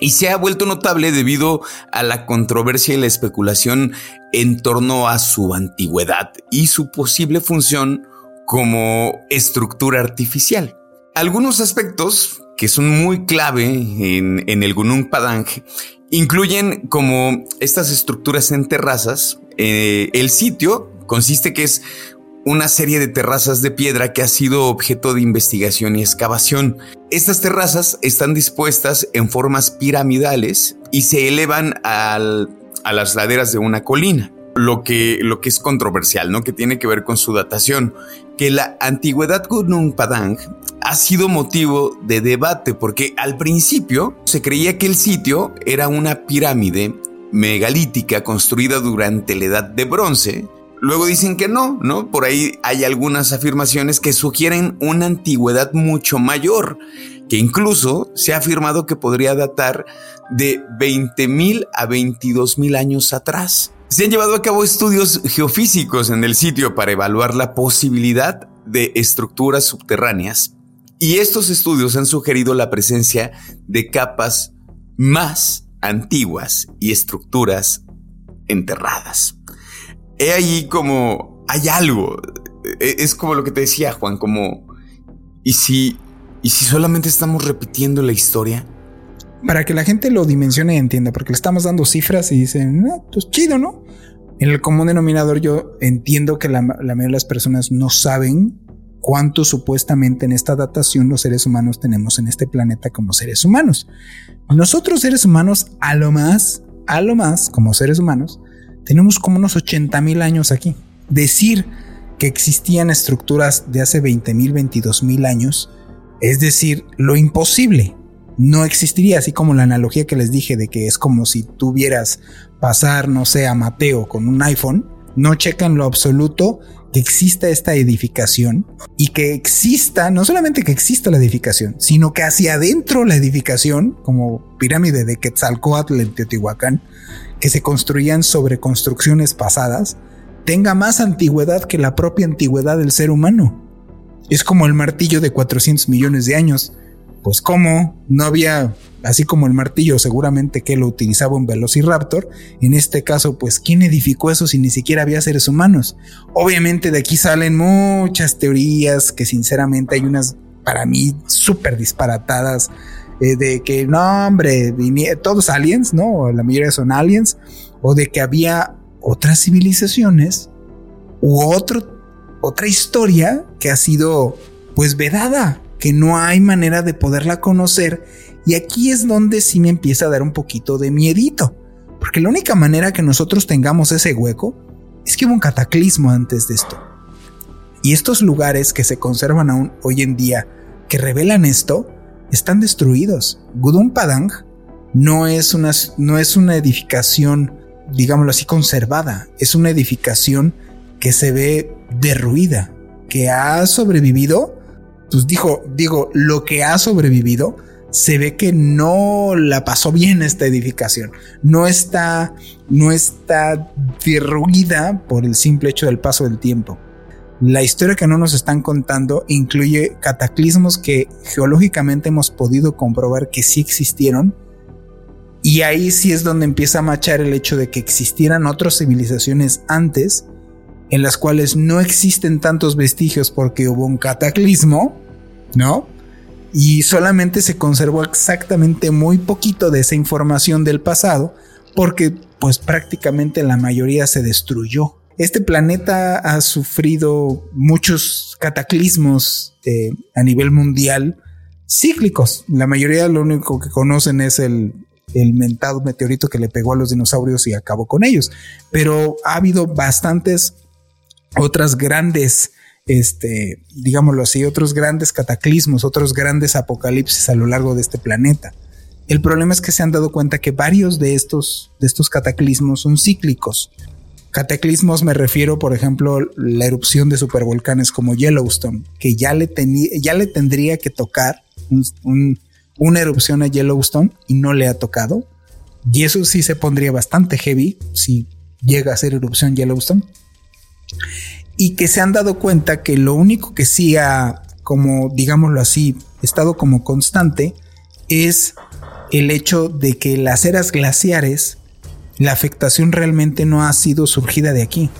y se ha vuelto notable debido a la controversia y la especulación en torno a su antigüedad y su posible función como estructura artificial. Algunos aspectos que son muy clave en, el Gunung Padang incluyen como estas estructuras en terrazas. Eh, el sitio consiste que es una serie de terrazas de piedra que ha sido objeto de investigación y excavación. Estas terrazas están dispuestas en formas piramidales y se elevan a las laderas de una colina. Lo que, lo que es controversial, ¿no? Que tiene que ver con su datación. Que la antigüedad Gunung Padang ha sido motivo de debate porque al principio se creía que el sitio era una pirámide megalítica construida durante la Edad de Bronce Luego dicen que no, ¿no? Por ahí hay algunas afirmaciones que sugieren una antigüedad mucho mayor, que incluso se ha afirmado que podría datar de 20.000 a 22.000 años atrás. Se han llevado a cabo estudios geofísicos en el sitio para evaluar la posibilidad de estructuras subterráneas y estos estudios han sugerido la presencia de capas más antiguas y estructuras enterradas he ahí como hay algo. E, es como lo que te decía Juan, como ¿y si y si solamente estamos repitiendo la historia? Para que la gente lo dimensione y entienda, porque le estamos dando cifras y dicen, ah, pues chido, ¿no? En el común denominador yo entiendo que la, la mayoría de las personas no saben cuánto supuestamente en esta datación los seres humanos tenemos en este planeta como seres humanos. Nosotros seres humanos, a lo más, a lo más, como seres humanos, tenemos como unos 80 mil años aquí. Decir que existían estructuras de hace 20 mil, 22 mil años, es decir, lo imposible. No existiría, así como la analogía que les dije de que es como si tuvieras pasar, no sé, a Mateo con un iPhone, no checan lo absoluto que exista esta edificación y que exista, no solamente que exista la edificación, sino que hacia adentro la edificación, como pirámide de Quetzalcoatl en Teotihuacán, que se construían sobre construcciones pasadas tenga más antigüedad que la propia antigüedad del ser humano. Es como el martillo de 400 millones de años. Pues cómo, no había, así como el martillo seguramente que lo utilizaba un velociraptor, en este caso pues ¿quién edificó eso si ni siquiera había seres humanos? Obviamente de aquí salen muchas teorías que sinceramente hay unas para mí súper disparatadas eh, de que no, hombre, todos aliens, ¿no? La mayoría son aliens, o de que había otras civilizaciones u otro, otra historia que ha sido pues vedada, que no hay manera de poderla conocer. Y aquí es donde sí me empieza a dar un poquito de miedito, porque la única manera que nosotros tengamos ese hueco es que hubo un cataclismo antes de esto. Y estos lugares que se conservan aún hoy en día, que revelan esto, están destruidos. Gudum Padang no es una, no es una edificación, digámoslo así, conservada. Es una edificación que se ve derruida, que ha sobrevivido. Pues dijo, digo, lo que ha sobrevivido se ve que no la pasó bien esta edificación. No está, no está derruida por el simple hecho del paso del tiempo. La historia que no nos están contando incluye cataclismos que geológicamente hemos podido comprobar que sí existieron. Y ahí sí es donde empieza a machar el hecho de que existieran otras civilizaciones antes, en las cuales no existen tantos vestigios porque hubo un cataclismo, ¿no? y solamente se conservó exactamente muy poquito de esa información del pasado porque pues prácticamente la mayoría se destruyó. Este planeta ha sufrido muchos cataclismos eh, a nivel mundial cíclicos. La mayoría lo único que conocen es el, el mentado meteorito que le pegó a los dinosaurios y acabó con ellos. Pero ha habido bastantes otras grandes este, digámoslo así, otros grandes cataclismos, otros grandes apocalipsis a lo largo de este planeta. El problema es que se han dado cuenta que varios de estos, de estos cataclismos son cíclicos. Cataclismos me refiero, por ejemplo, la erupción de supervolcanes como Yellowstone, que ya le, ya le tendría que tocar una erupción a Yellowstone y no le ha tocado. Y eso sí se pondría bastante heavy si llega a ser erupción Yellowstone y que se han dado cuenta que lo único que sí ha, como digámoslo así, estado como constante es el hecho de que las eras glaciares, la afectación realmente no ha sido surgida de aquí,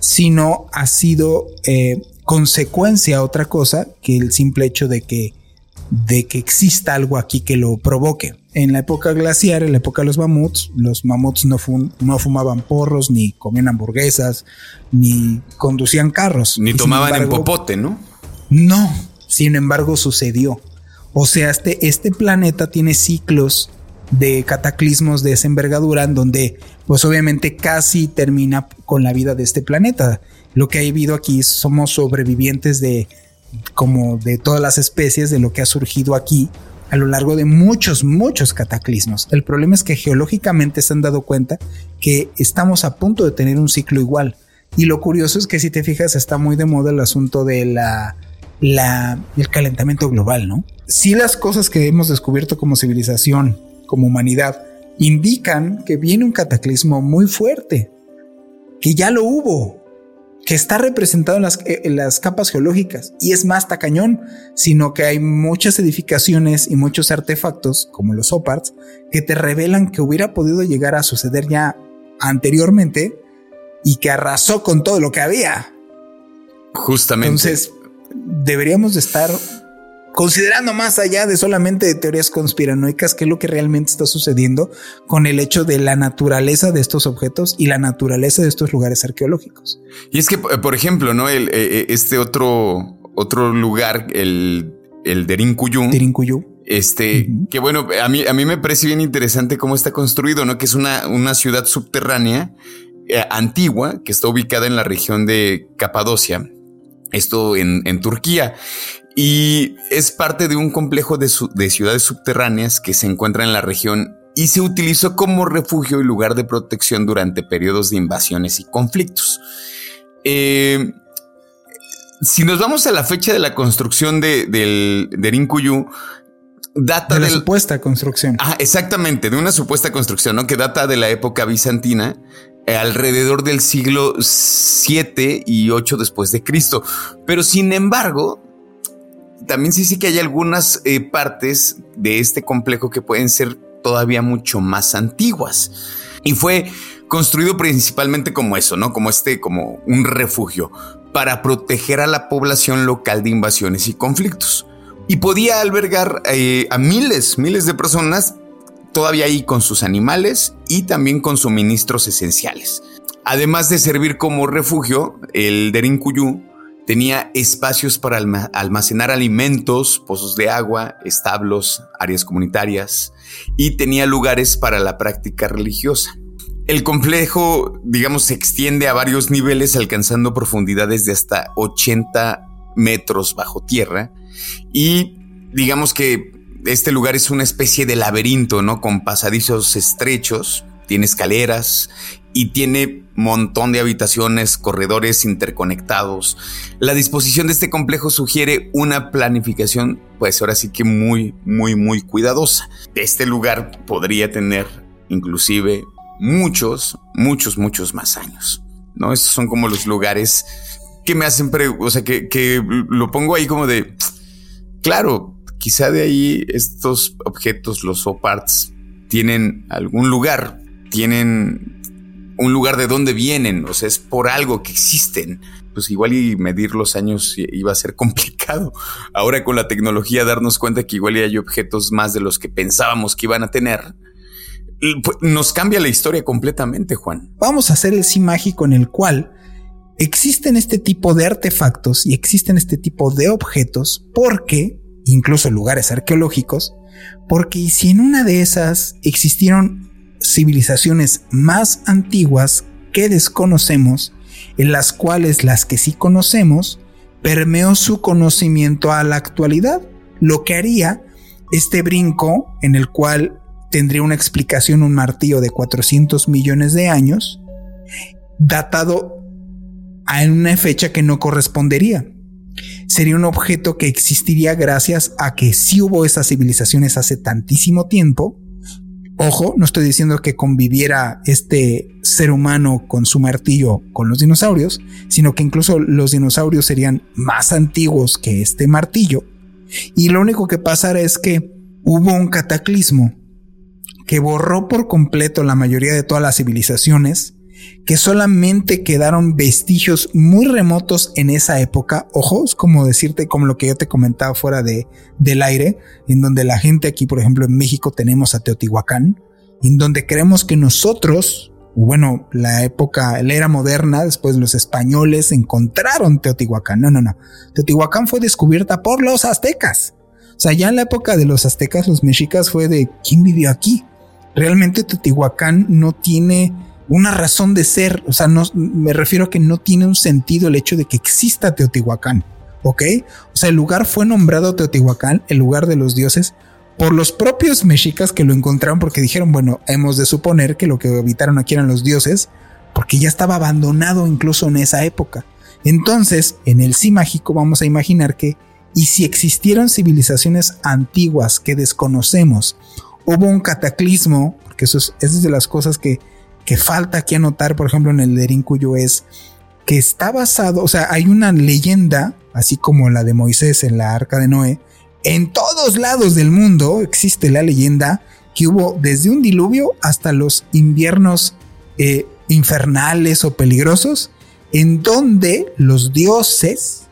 sino ha sido eh, consecuencia otra cosa que el simple hecho de que, de que exista algo aquí que lo provoque en la época glaciar, en la época de los mamuts, los mamuts no, no fumaban porros, ni comían hamburguesas, ni conducían carros. Ni tomaban en popote, ¿no? No, sin embargo sucedió. O sea, este, este planeta tiene ciclos de cataclismos de esa envergadura en donde pues obviamente casi termina con la vida de este planeta. Lo que ha habido aquí somos sobrevivientes de como de todas las especies de lo que ha surgido aquí a lo largo de muchos, muchos cataclismos. El problema es que geológicamente se han dado cuenta que estamos a punto de tener un ciclo igual. Y lo curioso es que si te fijas está muy de moda el asunto de la, la el calentamiento global, ¿no? Si las cosas que hemos descubierto como civilización, como humanidad, indican que viene un cataclismo muy fuerte, que ya lo hubo, que está representado eh, en las, capas geológicas y es más tacañón, sino que hay muchas edificaciones y muchos artefactos, como los OPARTs, que te revelan que hubiera podido llegar a suceder ya anteriormente y que arrasó con todo lo que había. Justamente. Entonces, deberíamos de estar considerando más allá de solamente teorías conspiranoicas, qué es lo que realmente está sucediendo con el hecho de la naturaleza de estos objetos y la naturaleza de estos lugares arqueológicos. Y es que, por ejemplo, ¿no? El, eh, eh, este otro, otro lugar, el, el Derincuyú. Este, que bueno, a mí, a mí me parece bien interesante cómo está construido, ¿no? Que es una, una ciudad subterránea eh, antigua que está ubicada en la región de Capadocia, esto en, en Turquía y es parte de un complejo de, ciudades subterráneas que se encuentra en la región y se utilizó como refugio y lugar de protección durante periodos de invasiones y conflictos. Eh, si nos vamos a la fecha de la construcción de, del de Rinkuyu, data de la supuesta construcción. Ah, exactamente, de una supuesta construcción, ¿no? Que data de la época bizantina, eh, alrededor del siglo 7 y 8 después de Cristo. Pero sin embargo, también sí sí que hay algunas eh, partes de este complejo que pueden ser todavía mucho más antiguas. Y fue construido principalmente como eso, ¿no? Como este, como un refugio para proteger a la población local de invasiones y conflictos. Y podía albergar eh, a miles, miles de personas todavía ahí con sus animales y también con suministros esenciales. Además de servir como refugio, el Derincuyú Tenía espacios para almacenar alimentos, pozos de agua, establos, áreas comunitarias y tenía lugares para la práctica religiosa. El complejo, digamos, se extiende a varios niveles alcanzando profundidades de hasta 80 metros bajo tierra y digamos que este lugar es una especie de laberinto, ¿no? Con pasadizos estrechos, tiene escaleras y tiene montón de habitaciones, corredores interconectados. La disposición de este complejo sugiere una planificación, pues ahora sí que muy, muy, muy cuidadosa. Este lugar podría tener inclusive muchos, muchos, muchos más años. ¿No? Estos son como los lugares que me hacen, o sea, que, que lo pongo ahí como de, claro, quizá de ahí estos objetos, los OPARTs, tienen algún lugar, tienen un lugar de dónde vienen, o sea, es por algo que existen. Pues igual y medir los años iba a ser complicado. Ahora con la tecnología darnos cuenta que igual hay objetos más de los que pensábamos que iban a tener. Pues, nos cambia la historia completamente, Juan. Vamos a hacer el sí mágico en el cual existen este tipo de artefactos y existen este tipo de objetos porque, incluso lugares arqueológicos, porque si en una de esas existieron civilizaciones más antiguas que desconocemos, en las cuales las que sí conocemos, permeó su conocimiento a la actualidad, lo que haría este brinco en el cual tendría una explicación un martillo de 400 millones de años, datado a una fecha que no correspondería. Sería un objeto que existiría gracias a que sí hubo esas civilizaciones hace tantísimo tiempo, Ojo, no estoy diciendo que conviviera este ser humano con su martillo con los dinosaurios, sino que incluso los dinosaurios serían más antiguos que este martillo. Y lo único que pasará es que hubo un cataclismo que borró por completo la mayoría de todas las civilizaciones que solamente quedaron vestigios muy remotos en esa época, ojos, como decirte, como lo que yo te comentaba fuera de, del aire, en donde la gente aquí, por ejemplo, en México tenemos a Teotihuacán, en donde creemos que nosotros, bueno, la época, la era moderna, después los españoles encontraron Teotihuacán. No, no, no. Teotihuacán fue descubierta por los aztecas. O sea, ya en la época de los aztecas, los mexicas fue de quién vivió aquí. Realmente Teotihuacán no tiene una razón de ser. O sea, no, me refiero a que no tiene un sentido el hecho de que exista Teotihuacán. ¿Ok? O sea, el lugar fue nombrado Teotihuacán, el lugar de los dioses, por los propios mexicas que lo encontraron porque dijeron, bueno, hemos de suponer que lo que habitaron aquí eran los dioses, porque ya estaba abandonado incluso en esa época. Entonces, en el sí mágico vamos a imaginar que, y si existieron civilizaciones antiguas que desconocemos, hubo un cataclismo, porque eso es, es de las cosas que que falta aquí anotar, por ejemplo, en el de Rincuyo es que está basado, o sea, hay una leyenda, así como la de Moisés en la arca de Noé, en todos lados del mundo existe la leyenda que hubo desde un diluvio hasta los inviernos eh, infernales o peligrosos, en donde los dioses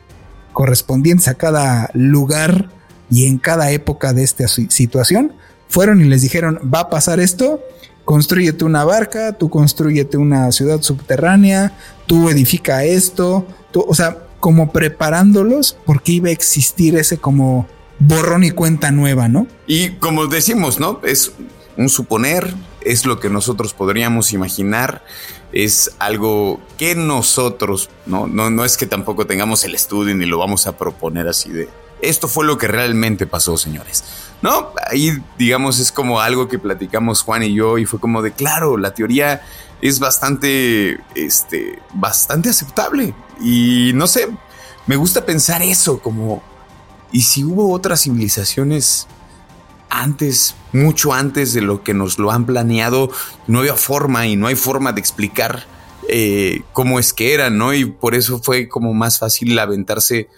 correspondientes a cada lugar y en cada época de esta situación fueron y les dijeron, va a pasar esto, construyete una barca, tú construyete una ciudad subterránea, tú edifica esto, o sea, como preparándolos porque iba a existir ese como borrón y cuenta nueva, ¿no? Y como decimos, ¿no? Es un suponer, es lo que nosotros podríamos imaginar, es algo que nosotros, ¿no? No, no es que tampoco tengamos el estudio ni lo vamos a proponer así de, esto fue lo que realmente pasó, señores. No, ahí digamos es como algo que platicamos Juan y yo y fue como de claro, la teoría es bastante, este, bastante aceptable y no sé, me gusta pensar eso como, ¿y si hubo otras civilizaciones antes, mucho antes de lo que nos lo han planeado, no había forma y no hay forma de explicar eh, cómo es que eran, ¿no? Y por eso fue como más fácil aventarse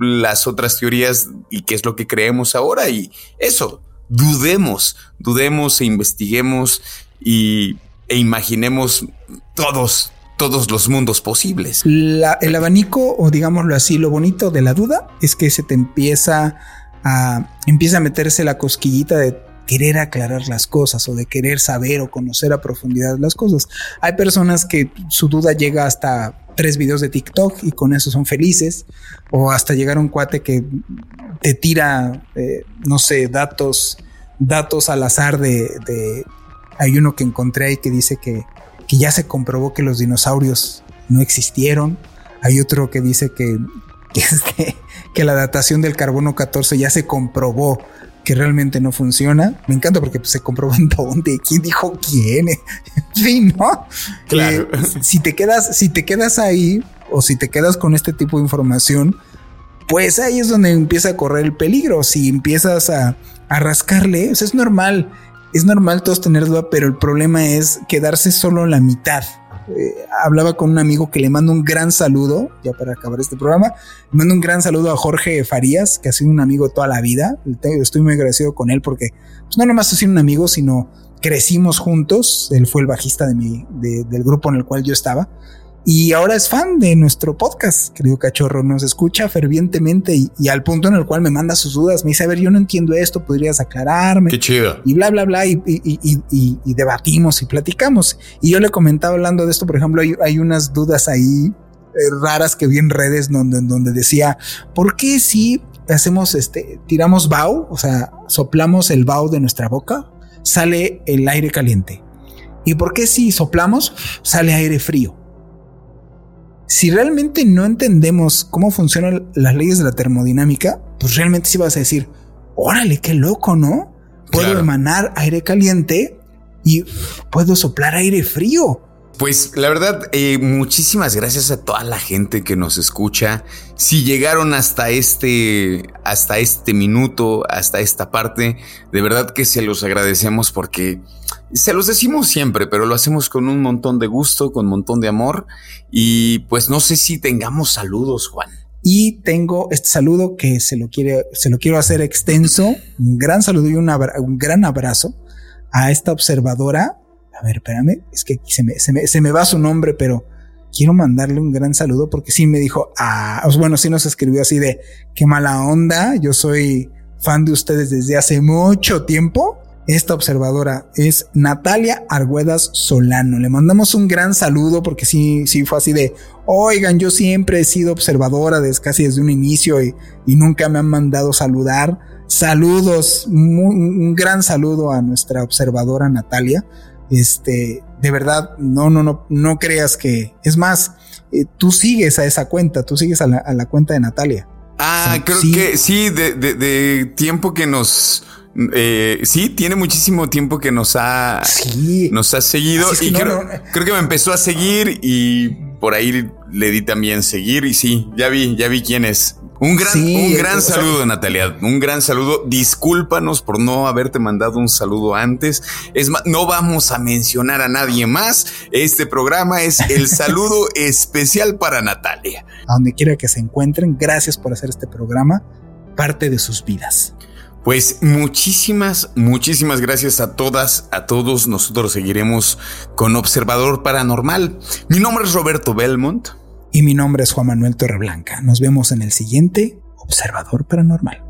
las otras teorías y qué es lo que creemos ahora. Y eso, dudemos, dudemos e investiguemos y, e imaginemos todos, todos los mundos posibles. el abanico, o digámoslo así, lo bonito de la duda es que se te empieza a, empieza a meterse la cosquillita de querer aclarar las cosas o de querer saber o conocer a profundidad las cosas. Hay personas que su duda llega hasta tres videos de TikTok y con eso son felices. O hasta llegar a un cuate que te tira, eh, no sé, datos, datos al azar de, Hay uno que encontré ahí que dice que, que ya se comprobó que los dinosaurios no existieron. Hay otro que dice que, que, este, que la datación del carbono 14 ya se comprobó que realmente no funciona. Me encanta porque pues, se comprobó en dónde, quién dijo quién. sí, ¿no? Claro. Eh, si te quedas, si te quedas ahí o si te quedas con este tipo de información, pues ahí es donde empieza a correr el peligro. Si empiezas a, a rascarle, es normal. Es normal todos tener duda, pero el problema es quedarse solo la mitad. Eh, hablaba con un amigo que le mando un gran saludo, ya para acabar este programa, le mando un gran saludo a Jorge Farías, que ha sido un amigo toda la vida. Estoy muy agradecido con él porque pues, no nomás ha sido un amigo, sino crecimos juntos. Él fue el bajista de mi, del grupo en el cual yo estaba y ahora es fan de nuestro podcast, querido cachorro. Nos escucha fervientemente y, al punto en el cual me manda sus dudas. Me dice, a ver, yo no entiendo esto, podrías aclararme. Qué chido. Y bla, bla, bla. Y, y debatimos y platicamos. Y yo le comentaba hablando de esto, por ejemplo, hay, unas dudas ahí eh, raras que vi en redes donde, donde decía, ¿por qué si hacemos este, tiramos bow, o sea, soplamos el bow de nuestra boca, sale el aire caliente? ¿Y por qué si soplamos, sale aire frío? Si realmente no entendemos cómo funcionan las leyes de la termodinámica, pues realmente sí vas a decir, órale, qué loco, ¿no? Puedo emanar aire caliente y puedo soplar aire frío. Pues la verdad, eh, muchísimas gracias a toda la gente que nos escucha. Si llegaron hasta este, hasta este minuto, hasta esta parte, de verdad que se los agradecemos porque se los decimos siempre, pero lo hacemos con un montón de gusto, con un montón de amor. Y pues no sé si tengamos saludos, Juan. Y tengo este saludo que se lo, quiere, se lo quiero hacer extenso. Un gran saludo y un, un gran abrazo a esta observadora a ver, espérame, es que se me, se me, va su nombre, pero quiero mandarle un gran saludo porque sí me dijo, ah, bueno, sí nos escribió así de, qué mala onda, yo soy fan de ustedes desde hace mucho tiempo. Esta observadora es Natalia Arguedas Solano. Le mandamos un gran saludo porque sí, sí fue así de, oigan, yo siempre he sido observadora desde casi desde un inicio y, y nunca me han mandado saludar. Saludos, un gran saludo a nuestra observadora Natalia. Este, de verdad, no, no, no, no creas que. Es más, eh, tú sigues a esa cuenta, tú sigues a la, cuenta de Natalia. Ah, creo que sí, de, tiempo que nos. Eh, sí, tiene muchísimo tiempo que nos ha, nos ha seguido y creo, creo, que me empezó a seguir y por ahí le di también seguir y sí, ya vi, ya vi quién es. Un gran, un gran saludo, Natalia. Un gran saludo. Discúlpanos por no haberte mandado un saludo antes. Es más, no vamos a mencionar a nadie más. Este programa es el saludo especial para Natalia. A donde quiera que se encuentren, gracias por hacer este programa parte de sus vidas. Pues muchísimas, muchísimas gracias a todas, a todos. Nosotros seguiremos con Observador Paranormal. Mi nombre es Roberto Belmont. Y mi nombre es Juan Manuel Torreblanca. Nos vemos en el siguiente Observador Paranormal.